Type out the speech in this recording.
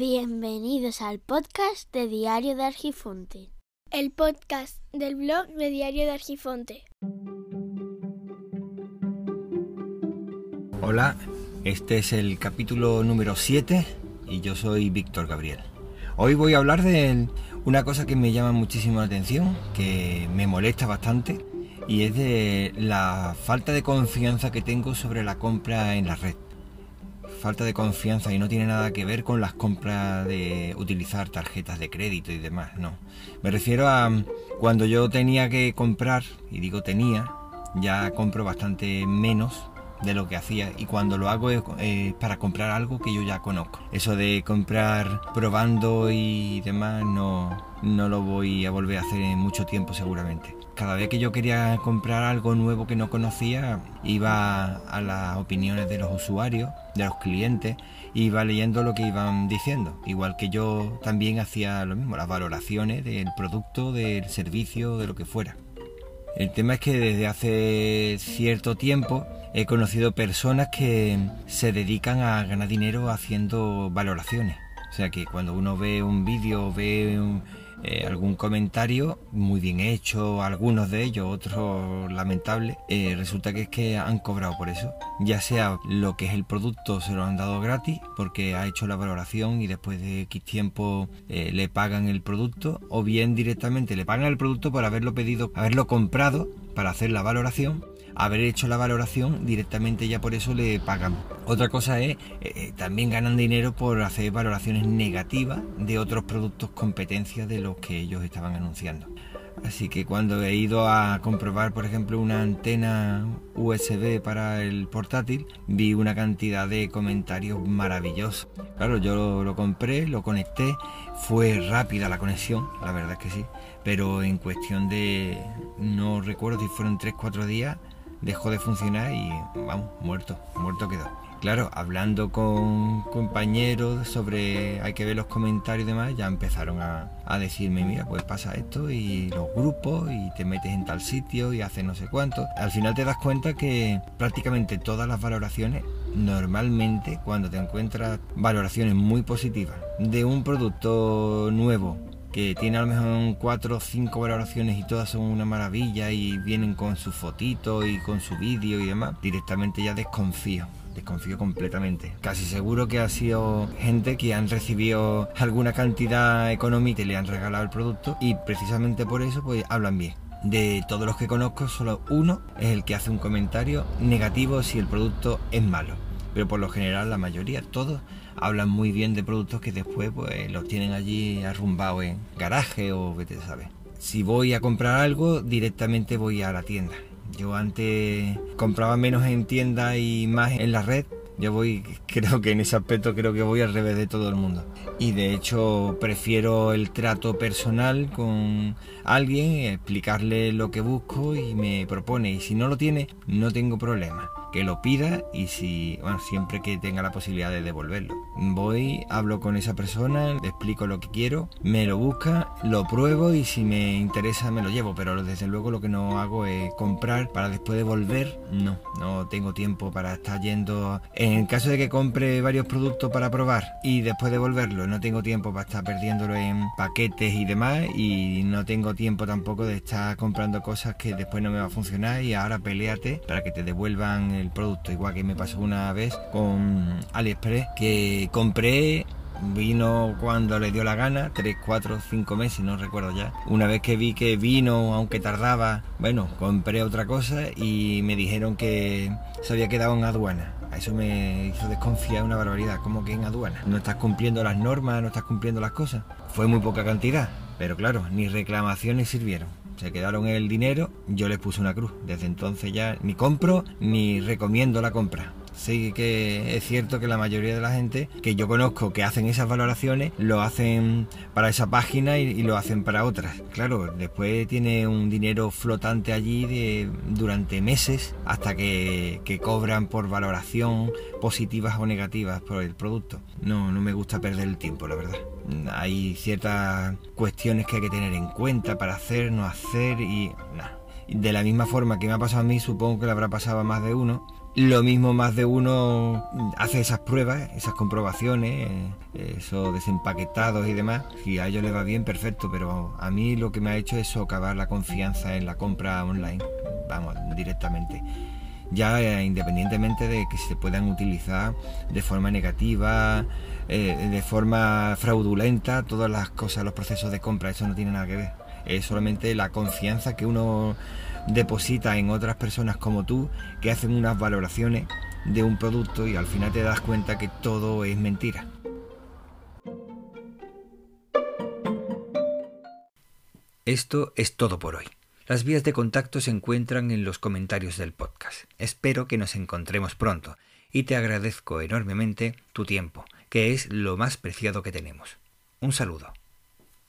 Bienvenidos al podcast de Diario de Argifonte. El podcast del blog de Diario de Argifonte. Hola, este es el capítulo número 7 y yo soy Víctor Gabriel. Hoy voy a hablar de una cosa que me llama muchísimo la atención, que me molesta bastante, y es de la falta de confianza que tengo sobre la compra en la red falta de confianza y no tiene nada que ver con las compras de utilizar tarjetas de crédito y demás, no. Me refiero a cuando yo tenía que comprar, y digo tenía, ya compro bastante menos de lo que hacía y cuando lo hago es para comprar algo que yo ya conozco. Eso de comprar probando y demás no, no lo voy a volver a hacer en mucho tiempo seguramente. Cada vez que yo quería comprar algo nuevo que no conocía, iba a las opiniones de los usuarios, de los clientes, iba leyendo lo que iban diciendo. Igual que yo también hacía lo mismo, las valoraciones del producto, del servicio, de lo que fuera. El tema es que desde hace cierto tiempo he conocido personas que se dedican a ganar dinero haciendo valoraciones. O sea que cuando uno ve un vídeo, ve eh, algún comentario muy bien hecho, algunos de ellos, otros lamentables, eh, resulta que es que han cobrado por eso. Ya sea lo que es el producto se lo han dado gratis porque ha hecho la valoración y después de X tiempo eh, le pagan el producto, o bien directamente le pagan el producto por haberlo pedido, haberlo comprado para hacer la valoración haber hecho la valoración directamente ya por eso le pagan. Otra cosa es, eh, eh, también ganan dinero por hacer valoraciones negativas de otros productos competencia de los que ellos estaban anunciando. Así que cuando he ido a comprobar, por ejemplo, una antena USB para el portátil, vi una cantidad de comentarios maravillosos. Claro, yo lo, compré, lo conecté, fue rápida la conexión, la verdad es que sí, pero en cuestión de, no recuerdo si fueron 3-4 días, dejó de funcionar y vamos, muerto, muerto quedó. Claro, hablando con compañeros sobre, hay que ver los comentarios y demás, ya empezaron a, a, decirme, mira, pues pasa esto y los grupos y te metes en tal sitio y haces no sé cuánto. Al final te das cuenta que prácticamente todas las valoraciones, normalmente cuando te encuentras valoraciones muy positivas de un producto nuevo que tiene a lo mejor cuatro o cinco valoraciones y todas son una maravilla y vienen con su fotito y con su vídeo y demás, directamente ya desconfío desconfío completamente. Casi seguro que ha sido gente que han recibido alguna cantidad económica y le han regalado el producto y precisamente por eso pues hablan bien. De todos los que conozco, solo uno es el que hace un comentario negativo si el producto es malo. Pero por lo general la mayoría, todos hablan muy bien de productos que después pues los tienen allí arrumbados en garaje o vete a saber. Si voy a comprar algo, directamente voy a la tienda. Yo antes compraba menos en tienda y más en la red. Yo voy, creo que en ese aspecto creo que voy al revés de todo el mundo. Y de hecho prefiero el trato personal con alguien, explicarle lo que busco y me propone. Y si no lo tiene, no tengo problema que lo pida y si, bueno, siempre que tenga la posibilidad de devolverlo. Voy, hablo con esa persona, le explico lo que quiero, me lo busca, lo pruebo y si me interesa me lo llevo, pero desde luego lo que no hago es comprar para después devolver, no, no tengo tiempo para estar yendo. En caso de que compre varios productos para probar y después devolverlo, no tengo tiempo para estar perdiéndolo en paquetes y demás y no tengo tiempo tampoco de estar comprando cosas que después no me va a funcionar y ahora peleate para que te devuelvan el producto. Igual que me pasó una vez con AliExpress que compré vino cuando le dio la gana, 3, 4, 5 meses, no recuerdo ya. Una vez que vi que vino, aunque tardaba, bueno, compré otra cosa y me dijeron que se había quedado en aduana. Eso me hizo desconfiar una barbaridad, como que en aduana. No estás cumpliendo las normas, no estás cumpliendo las cosas. Fue muy poca cantidad, pero claro, ni reclamaciones sirvieron se quedaron el dinero, yo les puse una cruz. Desde entonces ya ni compro ni recomiendo la compra. Sí que es cierto que la mayoría de la gente que yo conozco que hacen esas valoraciones lo hacen para esa página y, lo hacen para otras. Claro, después tiene un dinero flotante allí de, durante meses hasta que, que cobran por valoración positivas o negativas por el producto. No, no me gusta perder el tiempo, la verdad. Hay ciertas cuestiones que hay que tener en cuenta para hacer, no hacer y nada de la misma forma que me ha pasado a mí, supongo que le habrá pasado a más de uno, Lo mismo más de uno hace esas pruebas, esas comprobaciones, esos desempaquetados y demás. Si a ellos les va bien, perfecto, pero a mí lo que me ha hecho es socavar la confianza en la compra online, vamos, directamente. Ya eh, independientemente de que se puedan utilizar de forma negativa, eh, de forma fraudulenta, todas las cosas, los procesos de compra, eso no tiene nada que ver. Es solamente la confianza que uno deposita en otras personas como tú que hacen unas valoraciones de un producto y al final te das cuenta que todo es mentira. Esto es todo por hoy. Las vías de contacto se encuentran en los comentarios del podcast. Espero que nos encontremos pronto y te agradezco enormemente tu tiempo, que es lo más preciado que tenemos. Un saludo.